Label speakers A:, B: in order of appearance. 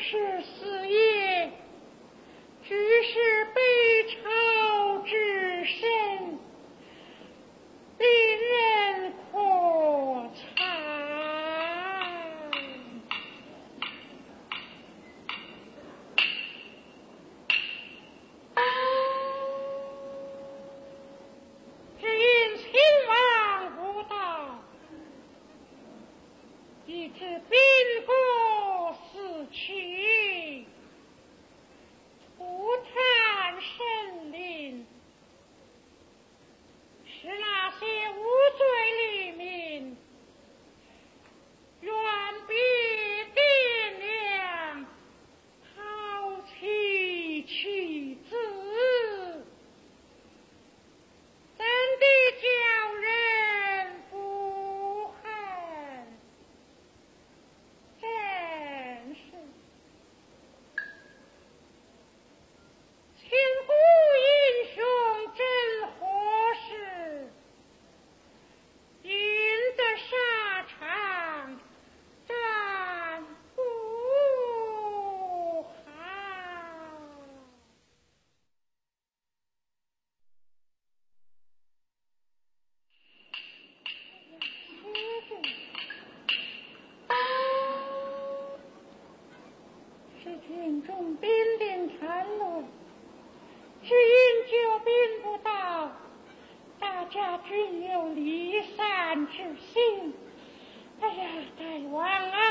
A: 是死也，只是悲愁之深，令人可惨。只因亲王不到，一致兵戈死去。只有离散之心。哎呀，大王啊！